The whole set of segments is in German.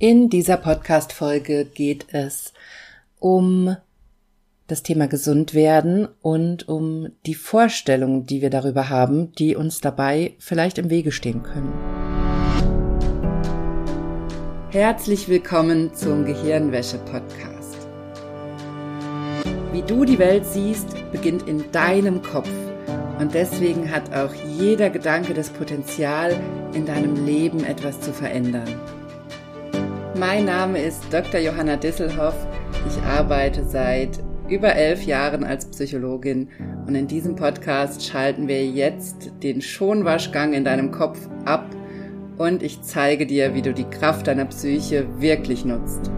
In dieser Podcast-Folge geht es um das Thema gesund werden und um die Vorstellungen, die wir darüber haben, die uns dabei vielleicht im Wege stehen können. Herzlich willkommen zum Gehirnwäsche-Podcast. Wie du die Welt siehst, beginnt in deinem Kopf. Und deswegen hat auch jeder Gedanke das Potenzial, in deinem Leben etwas zu verändern. Mein Name ist Dr. Johanna Disselhoff. Ich arbeite seit über elf Jahren als Psychologin und in diesem Podcast schalten wir jetzt den Schonwaschgang in deinem Kopf ab und ich zeige dir, wie du die Kraft deiner Psyche wirklich nutzt.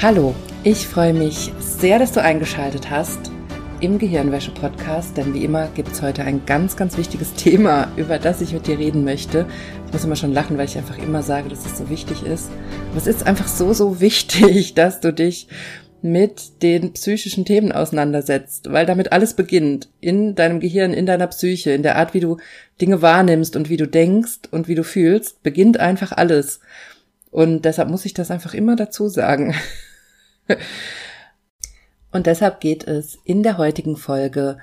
Hallo, ich freue mich sehr, dass du eingeschaltet hast im Gehirnwäsche-Podcast, denn wie immer gibt es heute ein ganz, ganz wichtiges Thema, über das ich mit dir reden möchte. Ich muss immer schon lachen, weil ich einfach immer sage, dass es so wichtig ist. Aber es ist einfach so, so wichtig, dass du dich mit den psychischen Themen auseinandersetzt, weil damit alles beginnt. In deinem Gehirn, in deiner Psyche, in der Art, wie du Dinge wahrnimmst und wie du denkst und wie du fühlst, beginnt einfach alles. Und deshalb muss ich das einfach immer dazu sagen. Und deshalb geht es in der heutigen Folge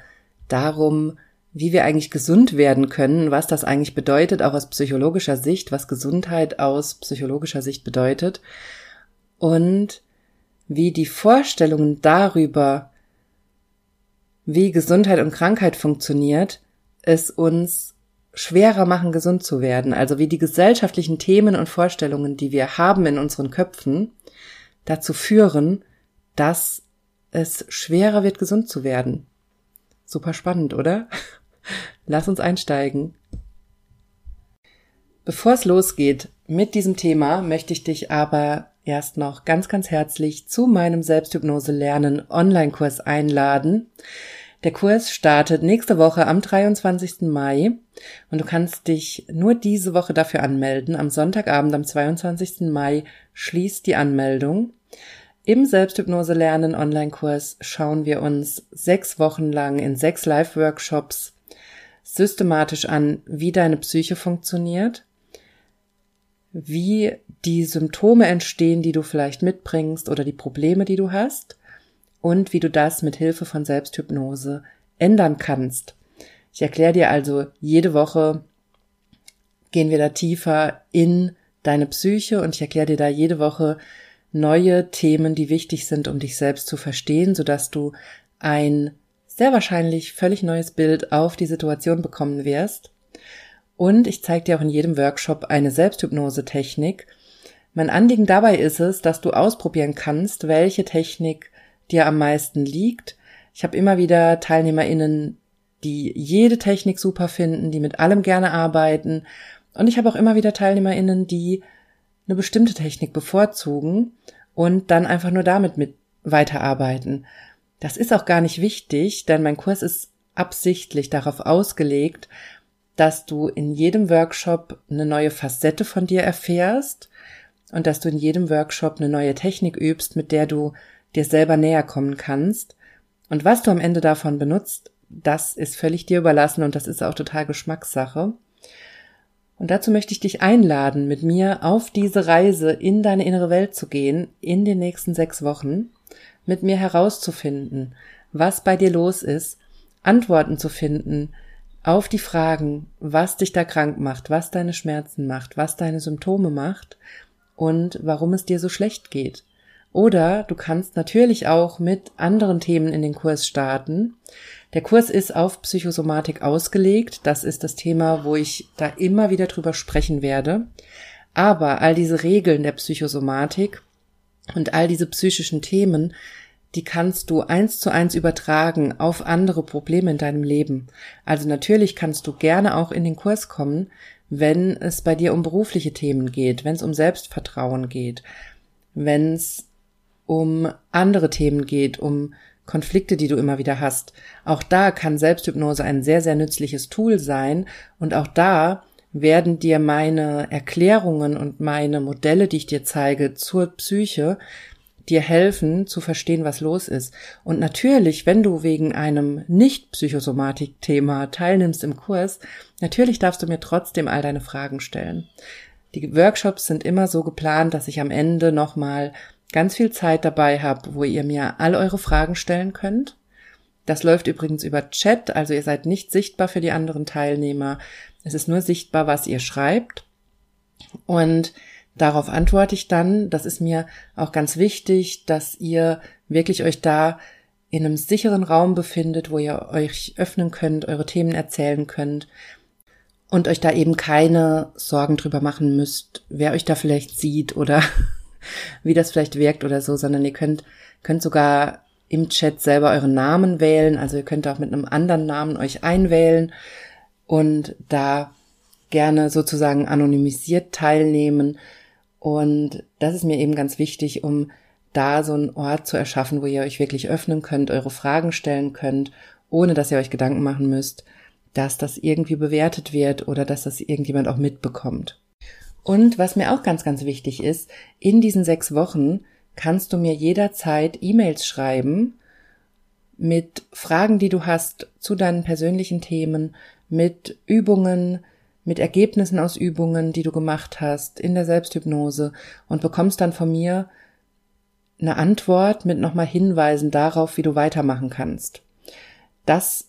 darum, wie wir eigentlich gesund werden können, was das eigentlich bedeutet, auch aus psychologischer Sicht, was Gesundheit aus psychologischer Sicht bedeutet und wie die Vorstellungen darüber, wie Gesundheit und Krankheit funktioniert, es uns schwerer machen, gesund zu werden. Also wie die gesellschaftlichen Themen und Vorstellungen, die wir haben in unseren Köpfen, dazu führen, dass es schwerer wird, gesund zu werden. Super spannend, oder? Lass uns einsteigen. Bevor es losgeht mit diesem Thema, möchte ich dich aber erst noch ganz, ganz herzlich zu meinem Selbsthypnose lernen Online-Kurs einladen. Der Kurs startet nächste Woche am 23. Mai und du kannst dich nur diese Woche dafür anmelden. Am Sonntagabend, am 22. Mai schließt die Anmeldung. Im Selbsthypnose lernen Online-Kurs schauen wir uns sechs Wochen lang in sechs Live-Workshops systematisch an, wie deine Psyche funktioniert, wie die Symptome entstehen, die du vielleicht mitbringst oder die Probleme, die du hast und wie du das mit Hilfe von Selbsthypnose ändern kannst. Ich erkläre dir also jede Woche gehen wir da tiefer in deine Psyche und ich erkläre dir da jede Woche neue Themen, die wichtig sind, um dich selbst zu verstehen, sodass du ein sehr wahrscheinlich völlig neues Bild auf die Situation bekommen wirst. Und ich zeige dir auch in jedem Workshop eine Selbsthypnose-Technik. Mein Anliegen dabei ist es, dass du ausprobieren kannst, welche Technik dir am meisten liegt. Ich habe immer wieder TeilnehmerInnen, die jede Technik super finden, die mit allem gerne arbeiten. Und ich habe auch immer wieder TeilnehmerInnen, die eine bestimmte Technik bevorzugen und dann einfach nur damit mit weiterarbeiten. Das ist auch gar nicht wichtig, denn mein Kurs ist absichtlich darauf ausgelegt, dass du in jedem Workshop eine neue Facette von dir erfährst und dass du in jedem Workshop eine neue Technik übst, mit der du dir selber näher kommen kannst. Und was du am Ende davon benutzt, das ist völlig dir überlassen und das ist auch total Geschmackssache. Und dazu möchte ich dich einladen, mit mir auf diese Reise in deine innere Welt zu gehen, in den nächsten sechs Wochen, mit mir herauszufinden, was bei dir los ist, Antworten zu finden auf die Fragen, was dich da krank macht, was deine Schmerzen macht, was deine Symptome macht und warum es dir so schlecht geht. Oder du kannst natürlich auch mit anderen Themen in den Kurs starten, der Kurs ist auf Psychosomatik ausgelegt. Das ist das Thema, wo ich da immer wieder drüber sprechen werde. Aber all diese Regeln der Psychosomatik und all diese psychischen Themen, die kannst du eins zu eins übertragen auf andere Probleme in deinem Leben. Also natürlich kannst du gerne auch in den Kurs kommen, wenn es bei dir um berufliche Themen geht, wenn es um Selbstvertrauen geht, wenn es um andere Themen geht, um Konflikte, die du immer wieder hast. Auch da kann Selbsthypnose ein sehr, sehr nützliches Tool sein. Und auch da werden dir meine Erklärungen und meine Modelle, die ich dir zeige zur Psyche, dir helfen zu verstehen, was los ist. Und natürlich, wenn du wegen einem Nicht-Psychosomatik-Thema teilnimmst im Kurs, natürlich darfst du mir trotzdem all deine Fragen stellen. Die Workshops sind immer so geplant, dass ich am Ende nochmal ganz viel Zeit dabei habe, wo ihr mir all eure Fragen stellen könnt. Das läuft übrigens über Chat, also ihr seid nicht sichtbar für die anderen Teilnehmer. Es ist nur sichtbar, was ihr schreibt. Und darauf antworte ich dann. Das ist mir auch ganz wichtig, dass ihr wirklich euch da in einem sicheren Raum befindet, wo ihr euch öffnen könnt, eure Themen erzählen könnt und euch da eben keine Sorgen drüber machen müsst, wer euch da vielleicht sieht oder wie das vielleicht wirkt oder so, sondern ihr könnt, könnt sogar im Chat selber euren Namen wählen, also ihr könnt auch mit einem anderen Namen euch einwählen und da gerne sozusagen anonymisiert teilnehmen und das ist mir eben ganz wichtig, um da so einen Ort zu erschaffen, wo ihr euch wirklich öffnen könnt, eure Fragen stellen könnt, ohne dass ihr euch Gedanken machen müsst, dass das irgendwie bewertet wird oder dass das irgendjemand auch mitbekommt. Und was mir auch ganz, ganz wichtig ist, in diesen sechs Wochen kannst du mir jederzeit E-Mails schreiben mit Fragen, die du hast zu deinen persönlichen Themen, mit Übungen, mit Ergebnissen aus Übungen, die du gemacht hast in der Selbsthypnose und bekommst dann von mir eine Antwort mit nochmal Hinweisen darauf, wie du weitermachen kannst. Das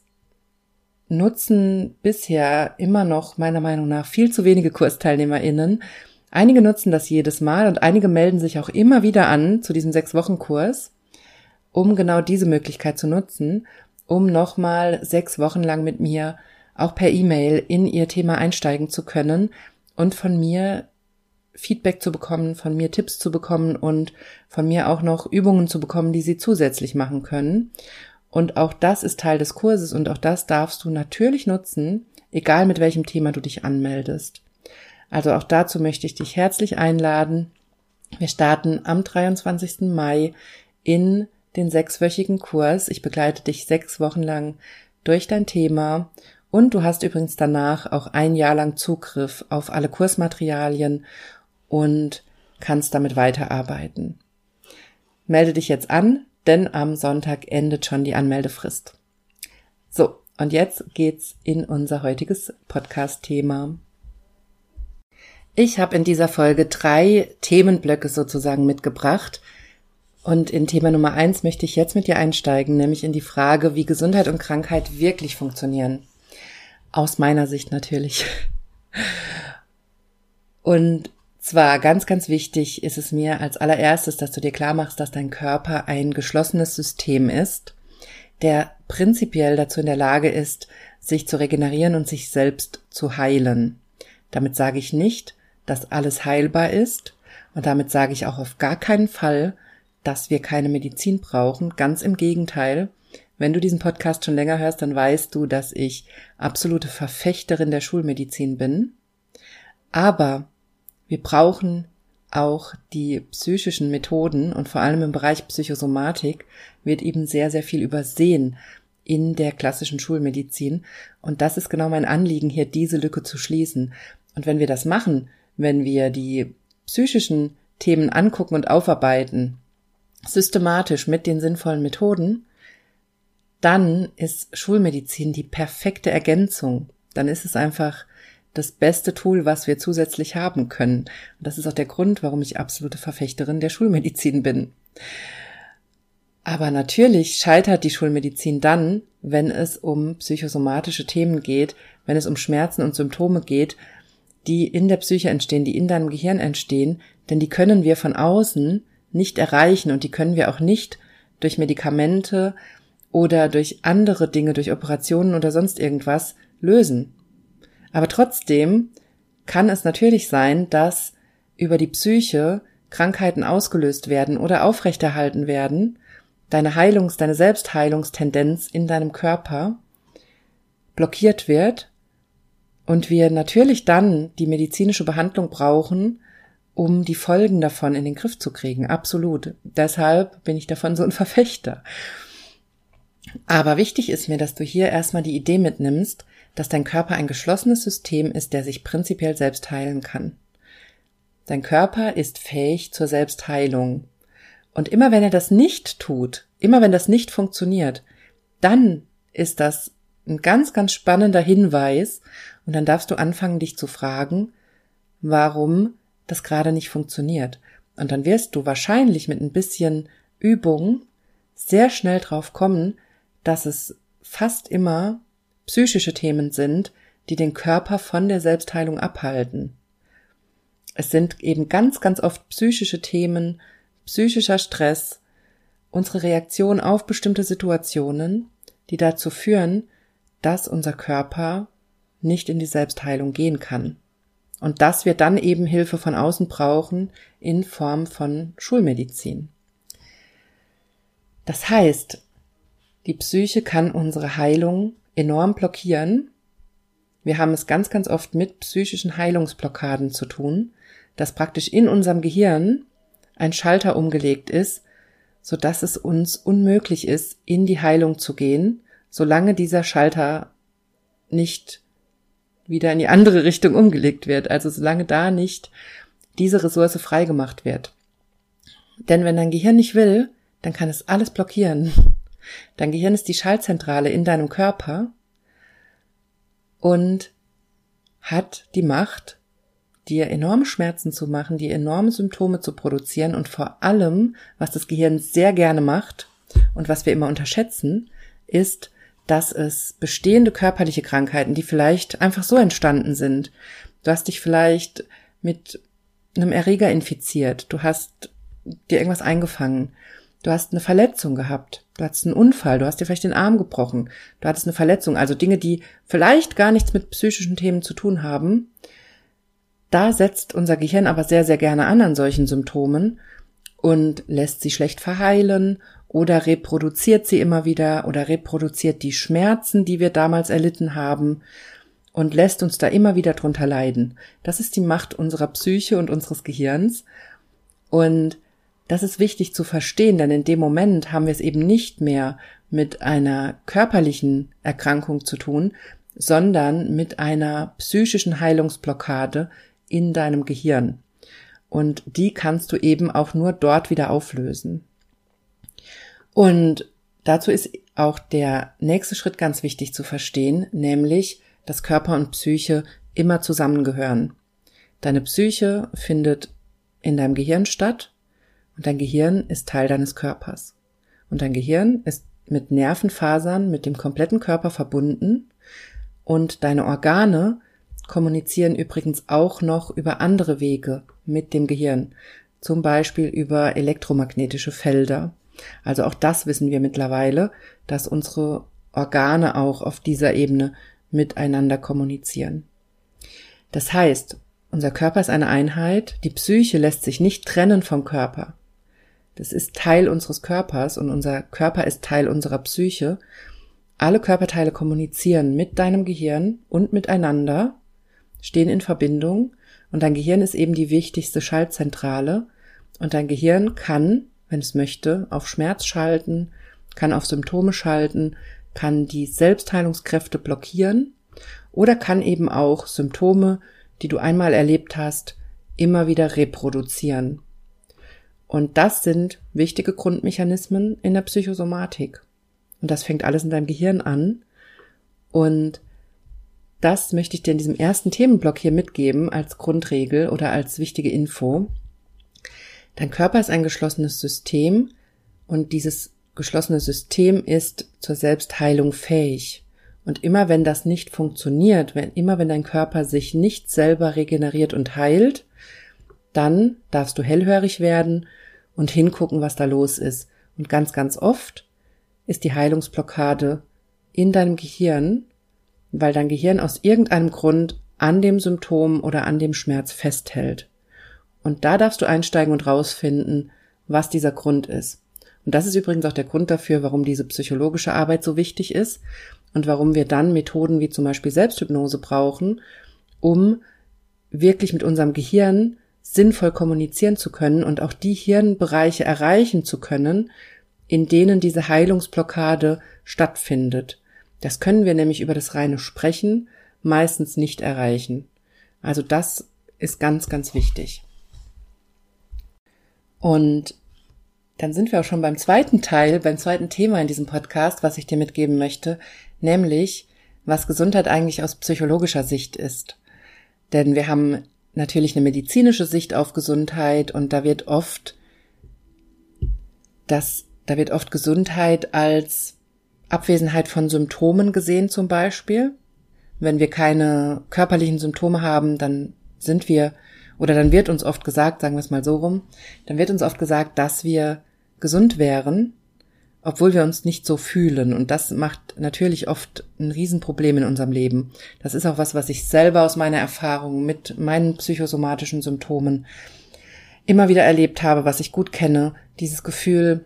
nutzen bisher immer noch meiner Meinung nach viel zu wenige KursteilnehmerInnen. Einige nutzen das jedes Mal und einige melden sich auch immer wieder an zu diesem sechs Wochen Kurs, um genau diese Möglichkeit zu nutzen, um nochmal sechs Wochen lang mit mir auch per E-Mail in ihr Thema einsteigen zu können und von mir Feedback zu bekommen, von mir Tipps zu bekommen und von mir auch noch Übungen zu bekommen, die sie zusätzlich machen können. Und auch das ist Teil des Kurses und auch das darfst du natürlich nutzen, egal mit welchem Thema du dich anmeldest. Also auch dazu möchte ich dich herzlich einladen. Wir starten am 23. Mai in den sechswöchigen Kurs. Ich begleite dich sechs Wochen lang durch dein Thema und du hast übrigens danach auch ein Jahr lang Zugriff auf alle Kursmaterialien und kannst damit weiterarbeiten. Melde dich jetzt an, denn am Sonntag endet schon die Anmeldefrist. So, und jetzt geht's in unser heutiges Podcast-Thema. Ich habe in dieser Folge drei Themenblöcke sozusagen mitgebracht. Und in Thema Nummer eins möchte ich jetzt mit dir einsteigen, nämlich in die Frage, wie Gesundheit und Krankheit wirklich funktionieren. Aus meiner Sicht natürlich. Und zwar ganz, ganz wichtig ist es mir als allererstes, dass du dir klar machst, dass dein Körper ein geschlossenes System ist, der prinzipiell dazu in der Lage ist, sich zu regenerieren und sich selbst zu heilen. Damit sage ich nicht, dass alles heilbar ist und damit sage ich auch auf gar keinen Fall, dass wir keine Medizin brauchen. Ganz im Gegenteil. Wenn du diesen Podcast schon länger hörst, dann weißt du, dass ich absolute Verfechterin der Schulmedizin bin. Aber wir brauchen auch die psychischen Methoden und vor allem im Bereich Psychosomatik wird eben sehr, sehr viel übersehen in der klassischen Schulmedizin. Und das ist genau mein Anliegen, hier diese Lücke zu schließen. Und wenn wir das machen, wenn wir die psychischen Themen angucken und aufarbeiten, systematisch mit den sinnvollen Methoden, dann ist Schulmedizin die perfekte Ergänzung. Dann ist es einfach das beste Tool, was wir zusätzlich haben können. Und das ist auch der Grund, warum ich absolute Verfechterin der Schulmedizin bin. Aber natürlich scheitert die Schulmedizin dann, wenn es um psychosomatische Themen geht, wenn es um Schmerzen und Symptome geht, die in der Psyche entstehen, die in deinem Gehirn entstehen, denn die können wir von außen nicht erreichen und die können wir auch nicht durch Medikamente oder durch andere Dinge, durch Operationen oder sonst irgendwas lösen. Aber trotzdem kann es natürlich sein, dass über die Psyche Krankheiten ausgelöst werden oder aufrechterhalten werden, deine Heilungs-, deine Selbstheilungstendenz in deinem Körper blockiert wird und wir natürlich dann die medizinische Behandlung brauchen, um die Folgen davon in den Griff zu kriegen. Absolut. Deshalb bin ich davon so ein Verfechter. Aber wichtig ist mir, dass du hier erstmal die Idee mitnimmst, dass dein Körper ein geschlossenes System ist, der sich prinzipiell selbst heilen kann. Dein Körper ist fähig zur Selbstheilung. Und immer wenn er das nicht tut, immer wenn das nicht funktioniert, dann ist das ein ganz, ganz spannender Hinweis und dann darfst du anfangen, dich zu fragen, warum das gerade nicht funktioniert. Und dann wirst du wahrscheinlich mit ein bisschen Übung sehr schnell drauf kommen, dass es fast immer psychische Themen sind, die den Körper von der Selbstheilung abhalten. Es sind eben ganz, ganz oft psychische Themen, psychischer Stress, unsere Reaktion auf bestimmte Situationen, die dazu führen, dass unser Körper nicht in die Selbstheilung gehen kann. Und dass wir dann eben Hilfe von außen brauchen in Form von Schulmedizin. Das heißt, die Psyche kann unsere Heilung enorm blockieren. Wir haben es ganz, ganz oft mit psychischen Heilungsblockaden zu tun, dass praktisch in unserem Gehirn ein Schalter umgelegt ist, so dass es uns unmöglich ist, in die Heilung zu gehen, solange dieser Schalter nicht wieder in die andere Richtung umgelegt wird, also solange da nicht diese Ressource freigemacht wird. Denn wenn dein Gehirn nicht will, dann kann es alles blockieren. Dein Gehirn ist die Schaltzentrale in deinem Körper und hat die Macht, dir enorme Schmerzen zu machen, dir enorme Symptome zu produzieren und vor allem, was das Gehirn sehr gerne macht und was wir immer unterschätzen, ist, dass es bestehende körperliche Krankheiten, die vielleicht einfach so entstanden sind, du hast dich vielleicht mit einem Erreger infiziert, du hast dir irgendwas eingefangen, du hast eine Verletzung gehabt, du hattest einen Unfall, du hast dir vielleicht den Arm gebrochen, du hattest eine Verletzung, also Dinge, die vielleicht gar nichts mit psychischen Themen zu tun haben. Da setzt unser Gehirn aber sehr, sehr gerne an an solchen Symptomen und lässt sie schlecht verheilen oder reproduziert sie immer wieder oder reproduziert die Schmerzen, die wir damals erlitten haben und lässt uns da immer wieder drunter leiden. Das ist die Macht unserer Psyche und unseres Gehirns. Und das ist wichtig zu verstehen, denn in dem Moment haben wir es eben nicht mehr mit einer körperlichen Erkrankung zu tun, sondern mit einer psychischen Heilungsblockade in deinem Gehirn. Und die kannst du eben auch nur dort wieder auflösen. Und dazu ist auch der nächste Schritt ganz wichtig zu verstehen, nämlich, dass Körper und Psyche immer zusammengehören. Deine Psyche findet in deinem Gehirn statt und dein Gehirn ist Teil deines Körpers. Und dein Gehirn ist mit Nervenfasern mit dem kompletten Körper verbunden und deine Organe kommunizieren übrigens auch noch über andere Wege mit dem Gehirn, zum Beispiel über elektromagnetische Felder. Also auch das wissen wir mittlerweile, dass unsere Organe auch auf dieser Ebene miteinander kommunizieren. Das heißt, unser Körper ist eine Einheit, die Psyche lässt sich nicht trennen vom Körper. Das ist Teil unseres Körpers und unser Körper ist Teil unserer Psyche. Alle Körperteile kommunizieren mit deinem Gehirn und miteinander, stehen in Verbindung und dein Gehirn ist eben die wichtigste Schaltzentrale und dein Gehirn kann wenn es möchte, auf Schmerz schalten, kann auf Symptome schalten, kann die Selbstheilungskräfte blockieren oder kann eben auch Symptome, die du einmal erlebt hast, immer wieder reproduzieren. Und das sind wichtige Grundmechanismen in der Psychosomatik. Und das fängt alles in deinem Gehirn an. Und das möchte ich dir in diesem ersten Themenblock hier mitgeben als Grundregel oder als wichtige Info. Dein Körper ist ein geschlossenes System und dieses geschlossene System ist zur Selbstheilung fähig. Und immer wenn das nicht funktioniert, wenn, immer wenn dein Körper sich nicht selber regeneriert und heilt, dann darfst du hellhörig werden und hingucken, was da los ist. Und ganz, ganz oft ist die Heilungsblockade in deinem Gehirn, weil dein Gehirn aus irgendeinem Grund an dem Symptom oder an dem Schmerz festhält. Und da darfst du einsteigen und rausfinden, was dieser Grund ist. Und das ist übrigens auch der Grund dafür, warum diese psychologische Arbeit so wichtig ist und warum wir dann Methoden wie zum Beispiel Selbsthypnose brauchen, um wirklich mit unserem Gehirn sinnvoll kommunizieren zu können und auch die Hirnbereiche erreichen zu können, in denen diese Heilungsblockade stattfindet. Das können wir nämlich über das reine Sprechen meistens nicht erreichen. Also das ist ganz, ganz wichtig. Und dann sind wir auch schon beim zweiten Teil, beim zweiten Thema in diesem Podcast, was ich dir mitgeben möchte, nämlich was Gesundheit eigentlich aus psychologischer Sicht ist. Denn wir haben natürlich eine medizinische Sicht auf Gesundheit und da wird oft das, da wird oft Gesundheit als Abwesenheit von Symptomen gesehen zum Beispiel. Wenn wir keine körperlichen Symptome haben, dann sind wir, oder dann wird uns oft gesagt, sagen wir es mal so rum, dann wird uns oft gesagt, dass wir gesund wären, obwohl wir uns nicht so fühlen. Und das macht natürlich oft ein Riesenproblem in unserem Leben. Das ist auch was, was ich selber aus meiner Erfahrung mit meinen psychosomatischen Symptomen immer wieder erlebt habe, was ich gut kenne. Dieses Gefühl,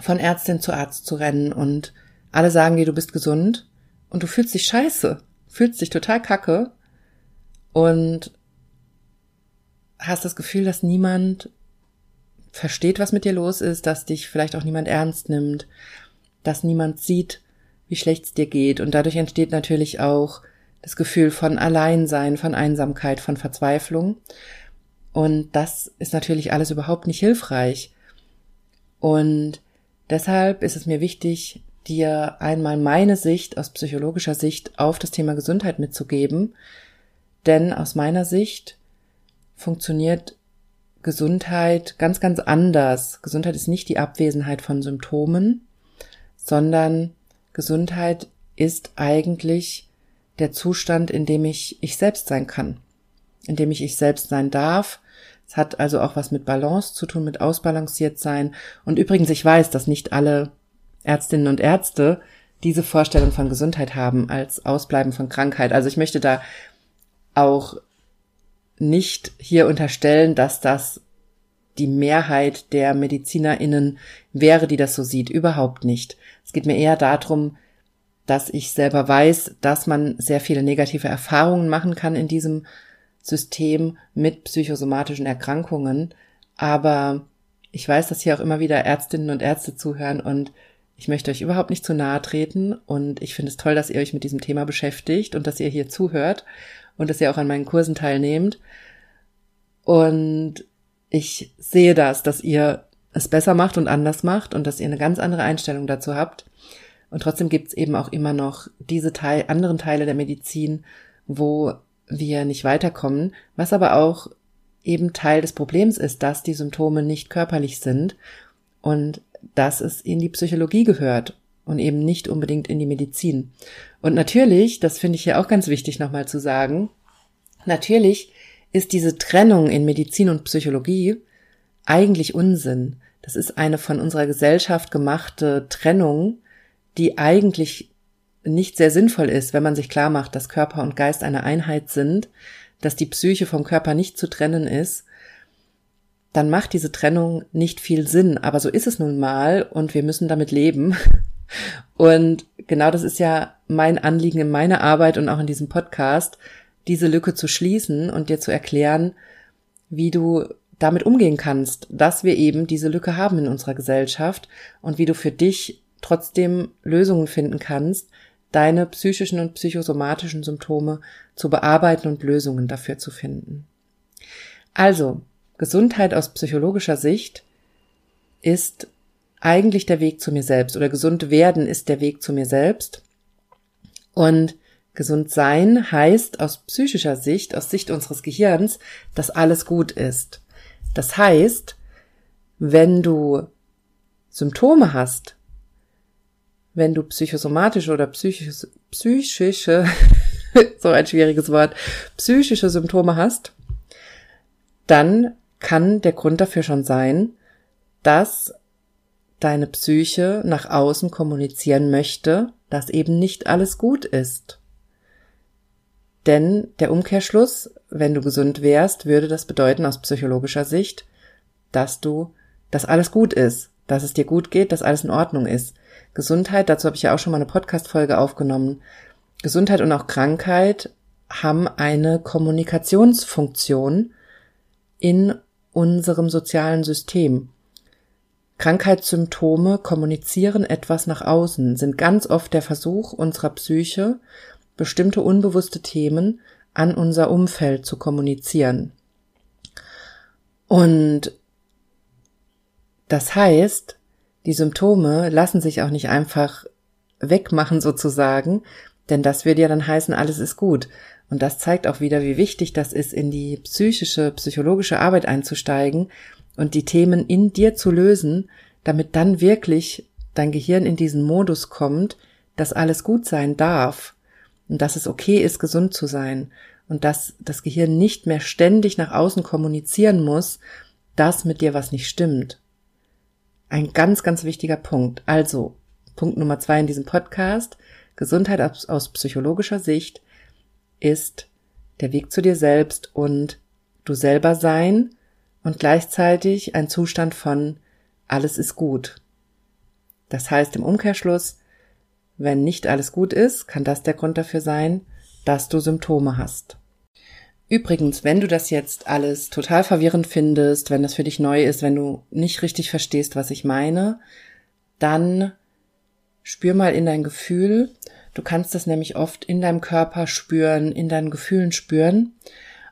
von Ärztin zu Arzt zu rennen und alle sagen dir, du bist gesund und du fühlst dich scheiße, fühlst dich total kacke und hast das Gefühl, dass niemand versteht, was mit dir los ist, dass dich vielleicht auch niemand ernst nimmt, dass niemand sieht, wie schlecht es dir geht. Und dadurch entsteht natürlich auch das Gefühl von Alleinsein, von Einsamkeit, von Verzweiflung. Und das ist natürlich alles überhaupt nicht hilfreich. Und deshalb ist es mir wichtig, dir einmal meine Sicht aus psychologischer Sicht auf das Thema Gesundheit mitzugeben. Denn aus meiner Sicht funktioniert Gesundheit ganz, ganz anders. Gesundheit ist nicht die Abwesenheit von Symptomen, sondern Gesundheit ist eigentlich der Zustand, in dem ich ich selbst sein kann, in dem ich ich selbst sein darf. Es hat also auch was mit Balance zu tun, mit ausbalanciert sein. Und übrigens, ich weiß, dass nicht alle Ärztinnen und Ärzte diese Vorstellung von Gesundheit haben als Ausbleiben von Krankheit. Also ich möchte da auch nicht hier unterstellen, dass das die Mehrheit der MedizinerInnen wäre, die das so sieht. Überhaupt nicht. Es geht mir eher darum, dass ich selber weiß, dass man sehr viele negative Erfahrungen machen kann in diesem System mit psychosomatischen Erkrankungen. Aber ich weiß, dass hier auch immer wieder Ärztinnen und Ärzte zuhören und ich möchte euch überhaupt nicht zu nahe treten und ich finde es toll, dass ihr euch mit diesem Thema beschäftigt und dass ihr hier zuhört und dass ihr auch an meinen Kursen teilnehmt. Und ich sehe das, dass ihr es besser macht und anders macht und dass ihr eine ganz andere Einstellung dazu habt. Und trotzdem gibt es eben auch immer noch diese Teil, anderen Teile der Medizin, wo wir nicht weiterkommen, was aber auch eben Teil des Problems ist, dass die Symptome nicht körperlich sind und dass es in die Psychologie gehört und eben nicht unbedingt in die Medizin. Und natürlich, das finde ich hier auch ganz wichtig nochmal zu sagen, natürlich ist diese Trennung in Medizin und Psychologie eigentlich Unsinn. Das ist eine von unserer Gesellschaft gemachte Trennung, die eigentlich nicht sehr sinnvoll ist, wenn man sich klar macht, dass Körper und Geist eine Einheit sind, dass die Psyche vom Körper nicht zu trennen ist, dann macht diese Trennung nicht viel Sinn. Aber so ist es nun mal und wir müssen damit leben. Und genau das ist ja mein Anliegen in meiner Arbeit und auch in diesem Podcast, diese Lücke zu schließen und dir zu erklären, wie du damit umgehen kannst, dass wir eben diese Lücke haben in unserer Gesellschaft und wie du für dich trotzdem Lösungen finden kannst, deine psychischen und psychosomatischen Symptome zu bearbeiten und Lösungen dafür zu finden. Also, Gesundheit aus psychologischer Sicht ist eigentlich der Weg zu mir selbst oder gesund werden ist der Weg zu mir selbst. Und Gesund sein heißt aus psychischer Sicht, aus Sicht unseres Gehirns, dass alles gut ist. Das heißt, wenn du Symptome hast, wenn du psychosomatische oder psychische, psychische, so ein schwieriges Wort, psychische Symptome hast, dann kann der Grund dafür schon sein, dass deine Psyche nach außen kommunizieren möchte, dass eben nicht alles gut ist. Denn der Umkehrschluss, wenn du gesund wärst, würde das bedeuten aus psychologischer Sicht, dass du, dass alles gut ist, dass es dir gut geht, dass alles in Ordnung ist. Gesundheit, dazu habe ich ja auch schon mal eine Podcast-Folge aufgenommen. Gesundheit und auch Krankheit haben eine Kommunikationsfunktion in unserem sozialen System. Krankheitssymptome kommunizieren etwas nach außen, sind ganz oft der Versuch unserer Psyche, bestimmte unbewusste Themen an unser Umfeld zu kommunizieren. Und Das heißt, die Symptome lassen sich auch nicht einfach wegmachen sozusagen, denn das würde ja dann heißen, alles ist gut. Und das zeigt auch wieder, wie wichtig das ist, in die psychische, psychologische Arbeit einzusteigen und die Themen in dir zu lösen, damit dann wirklich dein Gehirn in diesen Modus kommt, dass alles gut sein darf und dass es okay ist, gesund zu sein und dass das Gehirn nicht mehr ständig nach außen kommunizieren muss, dass mit dir was nicht stimmt. Ein ganz, ganz wichtiger Punkt. Also, Punkt Nummer zwei in diesem Podcast. Gesundheit aus, aus psychologischer Sicht ist der Weg zu dir selbst und du selber sein und gleichzeitig ein Zustand von alles ist gut. Das heißt im Umkehrschluss, wenn nicht alles gut ist, kann das der Grund dafür sein, dass du Symptome hast. Übrigens, wenn du das jetzt alles total verwirrend findest, wenn das für dich neu ist, wenn du nicht richtig verstehst, was ich meine, dann spür mal in dein Gefühl. Du kannst das nämlich oft in deinem Körper spüren, in deinen Gefühlen spüren,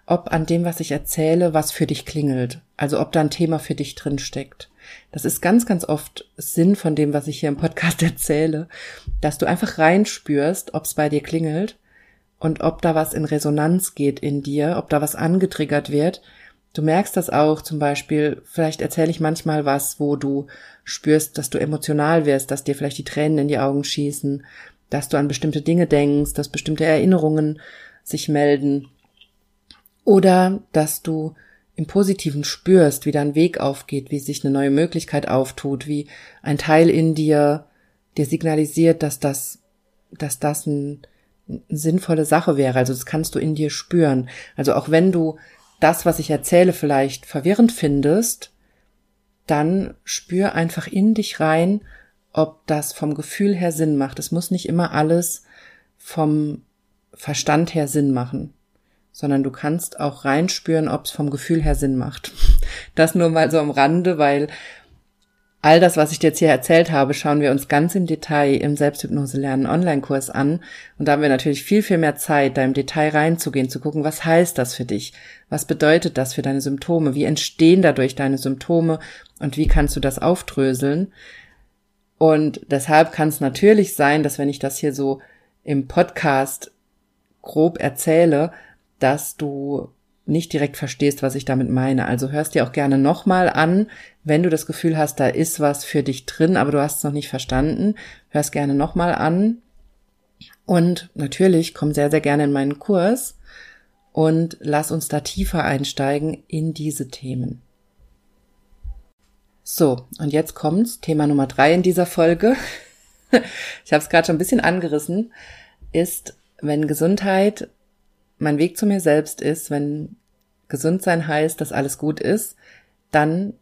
ob an dem, was ich erzähle, was für dich klingelt. Also ob da ein Thema für dich drin steckt. Das ist ganz, ganz oft Sinn von dem, was ich hier im Podcast erzähle, dass du einfach reinspürst, ob es bei dir klingelt und ob da was in Resonanz geht in dir, ob da was angetriggert wird. Du merkst das auch zum Beispiel, vielleicht erzähle ich manchmal was, wo du spürst, dass du emotional wirst, dass dir vielleicht die Tränen in die Augen schießen, dass du an bestimmte Dinge denkst, dass bestimmte Erinnerungen sich melden oder dass du im Positiven spürst, wie dein Weg aufgeht, wie sich eine neue Möglichkeit auftut, wie ein Teil in dir dir signalisiert, dass das, dass das ein, eine sinnvolle Sache wäre. Also das kannst du in dir spüren. Also auch wenn du das, was ich erzähle, vielleicht verwirrend findest, dann spür einfach in dich rein, ob das vom Gefühl her Sinn macht. Es muss nicht immer alles vom Verstand her Sinn machen sondern du kannst auch reinspüren, ob es vom Gefühl her Sinn macht. Das nur mal so am Rande, weil all das, was ich dir jetzt hier erzählt habe, schauen wir uns ganz im Detail im Selbsthypnose lernen Online-Kurs an. Und da haben wir natürlich viel, viel mehr Zeit, da im Detail reinzugehen, zu gucken, was heißt das für dich? Was bedeutet das für deine Symptome? Wie entstehen dadurch deine Symptome? Und wie kannst du das aufdröseln? Und deshalb kann es natürlich sein, dass wenn ich das hier so im Podcast grob erzähle, dass du nicht direkt verstehst, was ich damit meine. Also hörst dir auch gerne nochmal an, wenn du das Gefühl hast, da ist was für dich drin, aber du hast es noch nicht verstanden. Hörst gerne nochmal an. Und natürlich komm sehr, sehr gerne in meinen Kurs und lass uns da tiefer einsteigen in diese Themen. So, und jetzt kommt's, Thema Nummer drei in dieser Folge. ich habe es gerade schon ein bisschen angerissen, ist, wenn Gesundheit mein Weg zu mir selbst ist, wenn gesund sein heißt, dass alles gut ist, dann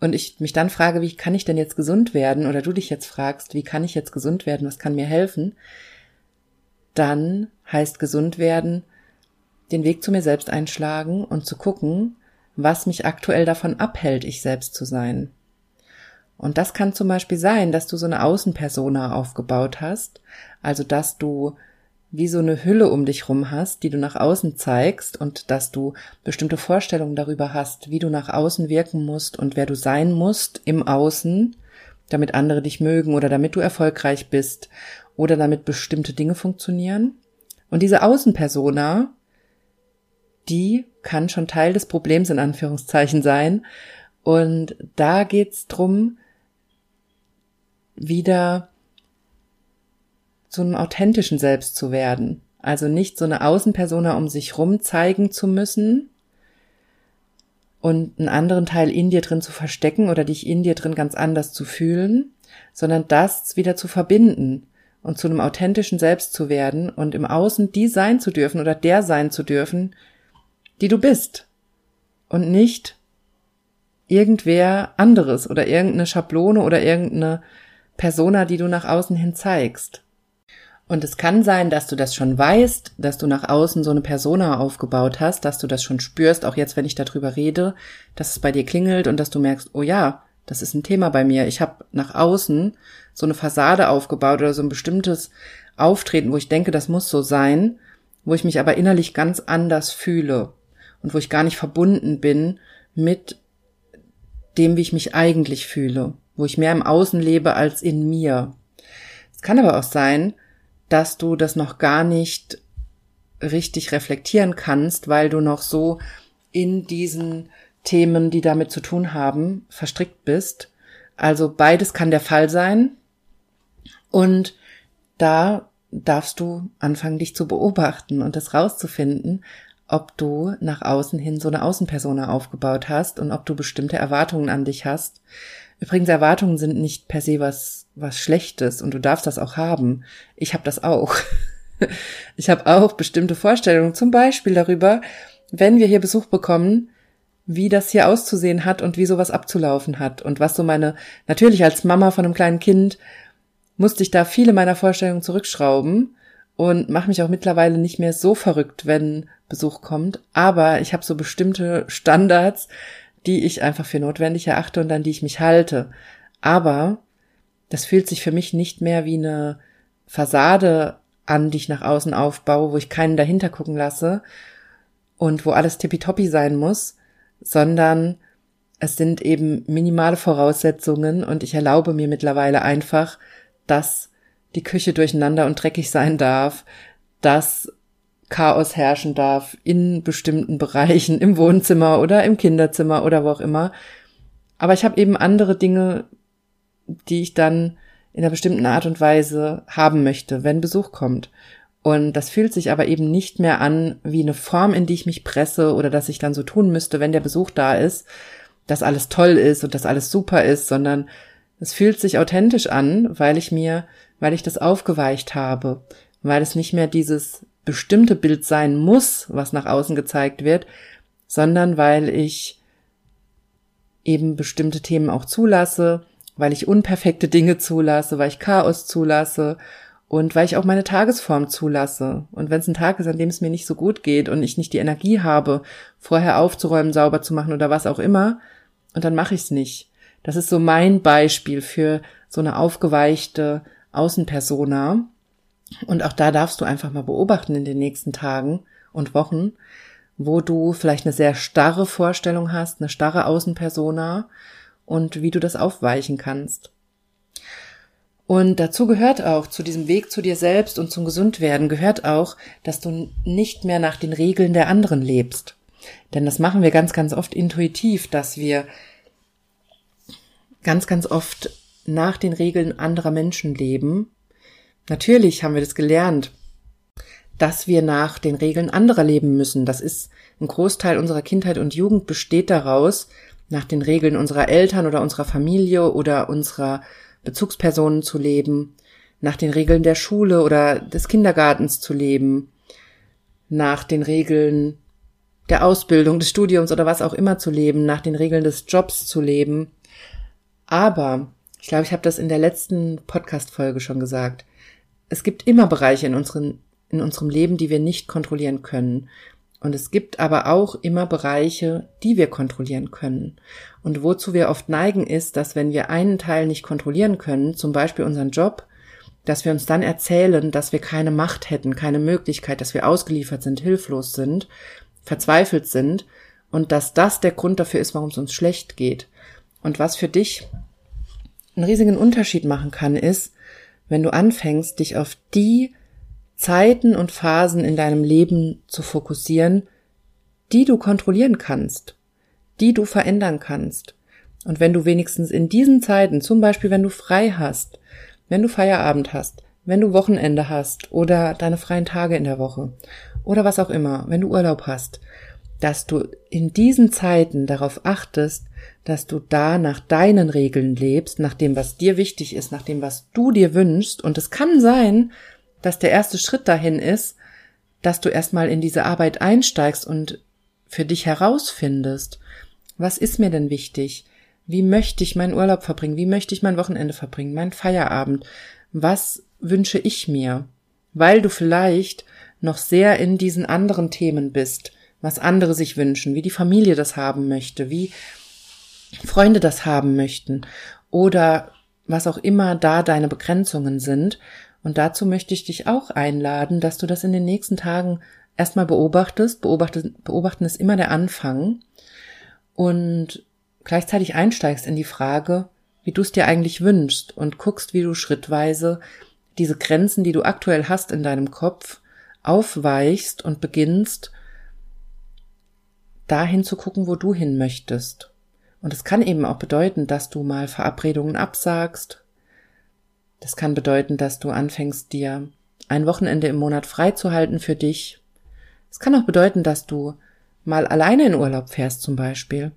und ich mich dann frage, wie kann ich denn jetzt gesund werden oder du dich jetzt fragst, wie kann ich jetzt gesund werden, was kann mir helfen, dann heißt gesund werden, den Weg zu mir selbst einschlagen und zu gucken, was mich aktuell davon abhält, ich selbst zu sein. Und das kann zum Beispiel sein, dass du so eine Außenpersona aufgebaut hast, also dass du wie so eine Hülle um dich rum hast, die du nach außen zeigst und dass du bestimmte Vorstellungen darüber hast, wie du nach außen wirken musst und wer du sein musst im Außen, damit andere dich mögen oder damit du erfolgreich bist oder damit bestimmte Dinge funktionieren. Und diese Außenpersona, die kann schon Teil des Problems in Anführungszeichen sein. Und da geht's drum, wieder zu einem authentischen Selbst zu werden. Also nicht so eine Außenpersona um sich rum zeigen zu müssen und einen anderen Teil in dir drin zu verstecken oder dich in dir drin ganz anders zu fühlen, sondern das wieder zu verbinden und zu einem authentischen Selbst zu werden und im Außen die sein zu dürfen oder der sein zu dürfen, die du bist und nicht irgendwer anderes oder irgendeine Schablone oder irgendeine Persona, die du nach außen hin zeigst. Und es kann sein, dass du das schon weißt, dass du nach außen so eine Persona aufgebaut hast, dass du das schon spürst, auch jetzt, wenn ich darüber rede, dass es bei dir klingelt und dass du merkst, oh ja, das ist ein Thema bei mir. Ich habe nach außen so eine Fassade aufgebaut oder so ein bestimmtes Auftreten, wo ich denke, das muss so sein, wo ich mich aber innerlich ganz anders fühle und wo ich gar nicht verbunden bin mit dem, wie ich mich eigentlich fühle, wo ich mehr im Außen lebe als in mir. Es kann aber auch sein, dass du das noch gar nicht richtig reflektieren kannst, weil du noch so in diesen Themen, die damit zu tun haben, verstrickt bist. Also beides kann der Fall sein. Und da darfst du anfangen, dich zu beobachten und das rauszufinden, ob du nach außen hin so eine Außenpersona aufgebaut hast und ob du bestimmte Erwartungen an dich hast. Übrigens, Erwartungen sind nicht per se was, was Schlechtes und du darfst das auch haben. Ich habe das auch. Ich habe auch bestimmte Vorstellungen, zum Beispiel darüber, wenn wir hier Besuch bekommen, wie das hier auszusehen hat und wie sowas abzulaufen hat und was so meine, natürlich als Mama von einem kleinen Kind musste ich da viele meiner Vorstellungen zurückschrauben und mache mich auch mittlerweile nicht mehr so verrückt, wenn Besuch kommt. Aber ich habe so bestimmte Standards, die ich einfach für notwendig erachte und an die ich mich halte. Aber das fühlt sich für mich nicht mehr wie eine Fassade an, die ich nach außen aufbaue, wo ich keinen dahinter gucken lasse und wo alles tippitoppi sein muss, sondern es sind eben minimale Voraussetzungen und ich erlaube mir mittlerweile einfach, dass die Küche durcheinander und dreckig sein darf, dass Chaos herrschen darf in bestimmten Bereichen, im Wohnzimmer oder im Kinderzimmer oder wo auch immer. Aber ich habe eben andere Dinge, die ich dann in einer bestimmten Art und Weise haben möchte, wenn Besuch kommt. Und das fühlt sich aber eben nicht mehr an wie eine Form, in die ich mich presse oder dass ich dann so tun müsste, wenn der Besuch da ist, dass alles toll ist und dass alles super ist, sondern es fühlt sich authentisch an, weil ich mir, weil ich das aufgeweicht habe, weil es nicht mehr dieses bestimmte Bild sein muss, was nach außen gezeigt wird, sondern weil ich eben bestimmte Themen auch zulasse, weil ich unperfekte Dinge zulasse, weil ich Chaos zulasse und weil ich auch meine Tagesform zulasse. Und wenn es ein Tag ist, an dem es mir nicht so gut geht und ich nicht die Energie habe, vorher aufzuräumen, sauber zu machen oder was auch immer, und dann mache ich es nicht. Das ist so mein Beispiel für so eine aufgeweichte Außenpersona. Und auch da darfst du einfach mal beobachten in den nächsten Tagen und Wochen, wo du vielleicht eine sehr starre Vorstellung hast, eine starre Außenpersona und wie du das aufweichen kannst. Und dazu gehört auch, zu diesem Weg zu dir selbst und zum Gesundwerden gehört auch, dass du nicht mehr nach den Regeln der anderen lebst. Denn das machen wir ganz, ganz oft intuitiv, dass wir ganz, ganz oft nach den Regeln anderer Menschen leben. Natürlich haben wir das gelernt, dass wir nach den Regeln anderer leben müssen. Das ist ein Großteil unserer Kindheit und Jugend besteht daraus, nach den Regeln unserer Eltern oder unserer Familie oder unserer Bezugspersonen zu leben, nach den Regeln der Schule oder des Kindergartens zu leben, nach den Regeln der Ausbildung, des Studiums oder was auch immer zu leben, nach den Regeln des Jobs zu leben. Aber, ich glaube, ich habe das in der letzten Podcast-Folge schon gesagt, es gibt immer Bereiche in, unseren, in unserem Leben, die wir nicht kontrollieren können. Und es gibt aber auch immer Bereiche, die wir kontrollieren können. Und wozu wir oft neigen ist, dass wenn wir einen Teil nicht kontrollieren können, zum Beispiel unseren Job, dass wir uns dann erzählen, dass wir keine Macht hätten, keine Möglichkeit, dass wir ausgeliefert sind, hilflos sind, verzweifelt sind und dass das der Grund dafür ist, warum es uns schlecht geht. Und was für dich einen riesigen Unterschied machen kann, ist, wenn du anfängst, dich auf die Zeiten und Phasen in deinem Leben zu fokussieren, die du kontrollieren kannst, die du verändern kannst. Und wenn du wenigstens in diesen Zeiten, zum Beispiel wenn du frei hast, wenn du Feierabend hast, wenn du Wochenende hast oder deine freien Tage in der Woche oder was auch immer, wenn du Urlaub hast, dass du in diesen Zeiten darauf achtest, dass du da nach deinen Regeln lebst, nach dem, was dir wichtig ist, nach dem, was du dir wünschst. Und es kann sein, dass der erste Schritt dahin ist, dass du erstmal in diese Arbeit einsteigst und für dich herausfindest, was ist mir denn wichtig? Wie möchte ich meinen Urlaub verbringen? Wie möchte ich mein Wochenende verbringen? Mein Feierabend? Was wünsche ich mir? Weil du vielleicht noch sehr in diesen anderen Themen bist, was andere sich wünschen, wie die Familie das haben möchte, wie Freunde das haben möchten oder was auch immer da deine Begrenzungen sind. Und dazu möchte ich dich auch einladen, dass du das in den nächsten Tagen erstmal beobachtest. Beobachten, beobachten ist immer der Anfang. Und gleichzeitig einsteigst in die Frage, wie du es dir eigentlich wünschst und guckst, wie du schrittweise diese Grenzen, die du aktuell hast in deinem Kopf, aufweichst und beginnst dahin zu gucken, wo du hin möchtest. Und es kann eben auch bedeuten, dass du mal Verabredungen absagst. Das kann bedeuten, dass du anfängst, dir ein Wochenende im Monat freizuhalten für dich. Es kann auch bedeuten, dass du mal alleine in Urlaub fährst zum Beispiel.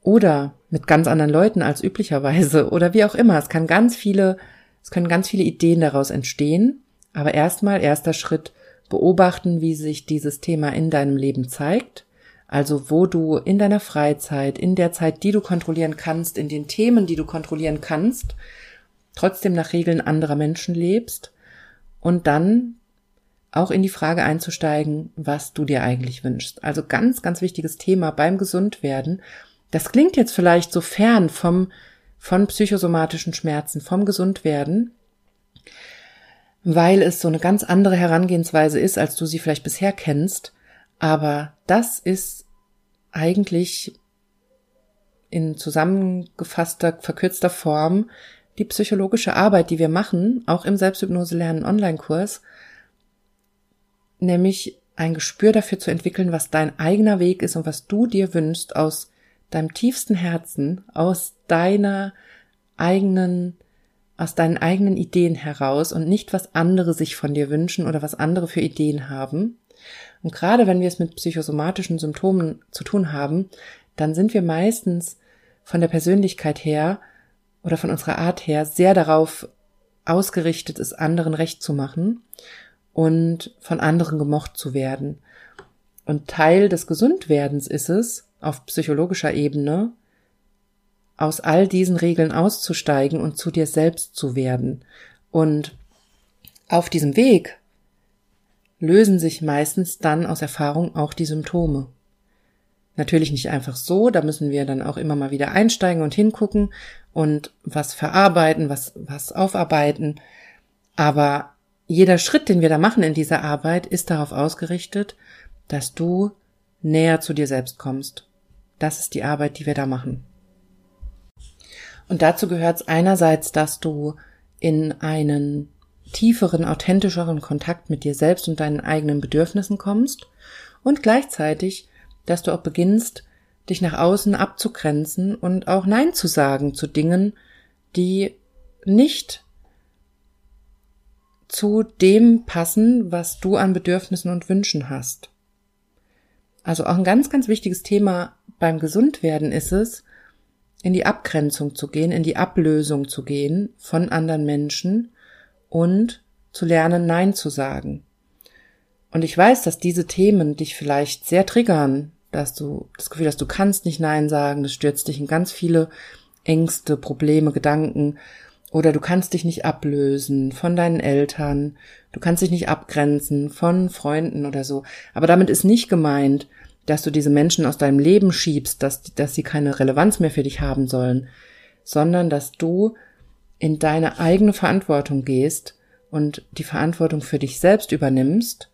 Oder mit ganz anderen Leuten als üblicherweise oder wie auch immer. Es kann ganz viele, es können ganz viele Ideen daraus entstehen. Aber erstmal, erster Schritt, beobachten, wie sich dieses Thema in deinem Leben zeigt. Also wo du in deiner Freizeit, in der Zeit, die du kontrollieren kannst, in den Themen, die du kontrollieren kannst, trotzdem nach Regeln anderer Menschen lebst und dann auch in die Frage einzusteigen, was du dir eigentlich wünschst. Also ganz, ganz wichtiges Thema beim Gesundwerden. Das klingt jetzt vielleicht so fern vom, von psychosomatischen Schmerzen, vom Gesundwerden weil es so eine ganz andere Herangehensweise ist, als du sie vielleicht bisher kennst. Aber das ist eigentlich in zusammengefasster, verkürzter Form die psychologische Arbeit, die wir machen, auch im Selbsthypnose lernen Online-Kurs, nämlich ein Gespür dafür zu entwickeln, was dein eigener Weg ist und was du dir wünschst aus deinem tiefsten Herzen, aus deiner eigenen aus deinen eigenen Ideen heraus und nicht, was andere sich von dir wünschen oder was andere für Ideen haben. Und gerade wenn wir es mit psychosomatischen Symptomen zu tun haben, dann sind wir meistens von der Persönlichkeit her oder von unserer Art her sehr darauf ausgerichtet, es anderen recht zu machen und von anderen gemocht zu werden. Und Teil des Gesundwerdens ist es, auf psychologischer Ebene, aus all diesen Regeln auszusteigen und zu dir selbst zu werden. Und auf diesem Weg lösen sich meistens dann aus Erfahrung auch die Symptome. Natürlich nicht einfach so, da müssen wir dann auch immer mal wieder einsteigen und hingucken und was verarbeiten, was, was aufarbeiten. Aber jeder Schritt, den wir da machen in dieser Arbeit, ist darauf ausgerichtet, dass du näher zu dir selbst kommst. Das ist die Arbeit, die wir da machen. Und dazu gehört es einerseits, dass du in einen tieferen, authentischeren Kontakt mit dir selbst und deinen eigenen Bedürfnissen kommst und gleichzeitig, dass du auch beginnst, dich nach außen abzugrenzen und auch Nein zu sagen zu Dingen, die nicht zu dem passen, was du an Bedürfnissen und Wünschen hast. Also auch ein ganz, ganz wichtiges Thema beim Gesundwerden ist es, in die Abgrenzung zu gehen, in die Ablösung zu gehen von anderen Menschen und zu lernen, Nein zu sagen. Und ich weiß, dass diese Themen dich vielleicht sehr triggern, dass du das Gefühl hast, du kannst nicht Nein sagen, das stürzt dich in ganz viele Ängste, Probleme, Gedanken, oder du kannst dich nicht ablösen von deinen Eltern, du kannst dich nicht abgrenzen von Freunden oder so. Aber damit ist nicht gemeint, dass du diese Menschen aus deinem Leben schiebst, dass, dass sie keine Relevanz mehr für dich haben sollen, sondern dass du in deine eigene Verantwortung gehst und die Verantwortung für dich selbst übernimmst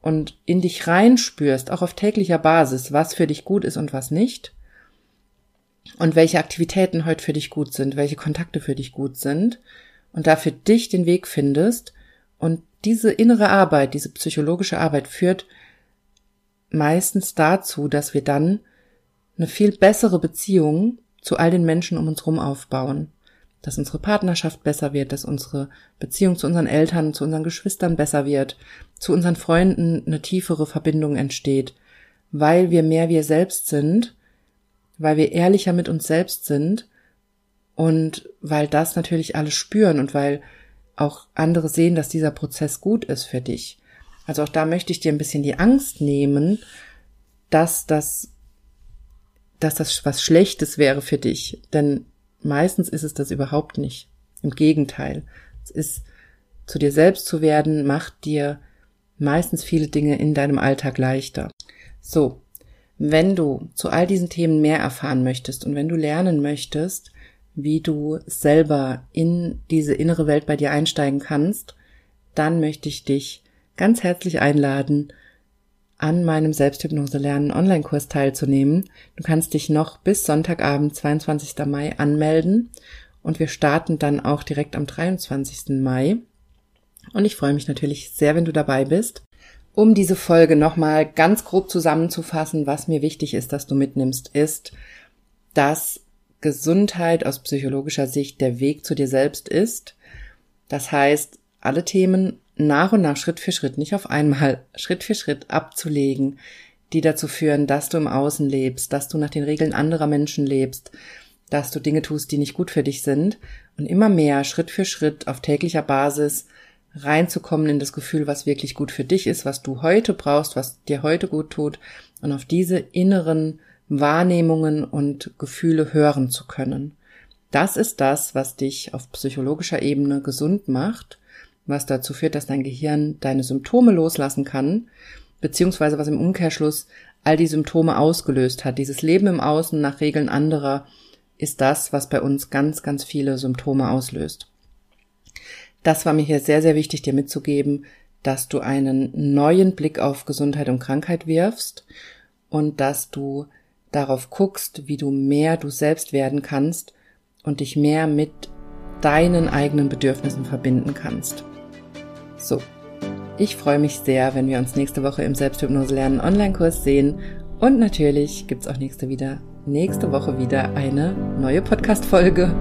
und in dich reinspürst, auch auf täglicher Basis, was für dich gut ist und was nicht und welche Aktivitäten heute für dich gut sind, welche Kontakte für dich gut sind und da für dich den Weg findest und diese innere Arbeit, diese psychologische Arbeit führt meistens dazu, dass wir dann eine viel bessere Beziehung zu all den Menschen um uns herum aufbauen. Dass unsere Partnerschaft besser wird, dass unsere Beziehung zu unseren Eltern, zu unseren Geschwistern besser wird, zu unseren Freunden eine tiefere Verbindung entsteht, weil wir mehr wir selbst sind, weil wir ehrlicher mit uns selbst sind und weil das natürlich alle spüren und weil auch andere sehen, dass dieser Prozess gut ist für dich. Also auch da möchte ich dir ein bisschen die Angst nehmen, dass das, dass das was Schlechtes wäre für dich. Denn meistens ist es das überhaupt nicht. Im Gegenteil. Es ist, zu dir selbst zu werden, macht dir meistens viele Dinge in deinem Alltag leichter. So. Wenn du zu all diesen Themen mehr erfahren möchtest und wenn du lernen möchtest, wie du selber in diese innere Welt bei dir einsteigen kannst, dann möchte ich dich ganz herzlich einladen, an meinem Selbsthypnose lernen Online-Kurs teilzunehmen. Du kannst dich noch bis Sonntagabend, 22. Mai anmelden und wir starten dann auch direkt am 23. Mai. Und ich freue mich natürlich sehr, wenn du dabei bist. Um diese Folge nochmal ganz grob zusammenzufassen, was mir wichtig ist, dass du mitnimmst, ist, dass Gesundheit aus psychologischer Sicht der Weg zu dir selbst ist. Das heißt, alle Themen nach und nach Schritt für Schritt, nicht auf einmal, Schritt für Schritt abzulegen, die dazu führen, dass du im Außen lebst, dass du nach den Regeln anderer Menschen lebst, dass du Dinge tust, die nicht gut für dich sind und immer mehr Schritt für Schritt auf täglicher Basis reinzukommen in das Gefühl, was wirklich gut für dich ist, was du heute brauchst, was dir heute gut tut und auf diese inneren Wahrnehmungen und Gefühle hören zu können. Das ist das, was dich auf psychologischer Ebene gesund macht, was dazu führt, dass dein Gehirn deine Symptome loslassen kann, beziehungsweise was im Umkehrschluss all die Symptome ausgelöst hat. Dieses Leben im Außen nach Regeln anderer ist das, was bei uns ganz, ganz viele Symptome auslöst. Das war mir hier sehr, sehr wichtig, dir mitzugeben, dass du einen neuen Blick auf Gesundheit und Krankheit wirfst und dass du darauf guckst, wie du mehr du selbst werden kannst und dich mehr mit deinen eigenen Bedürfnissen verbinden kannst. So, ich freue mich sehr, wenn wir uns nächste Woche im Selbsthypnose lernen Online-Kurs sehen und natürlich gibt's auch nächste wieder nächste Woche wieder eine neue Podcast-Folge.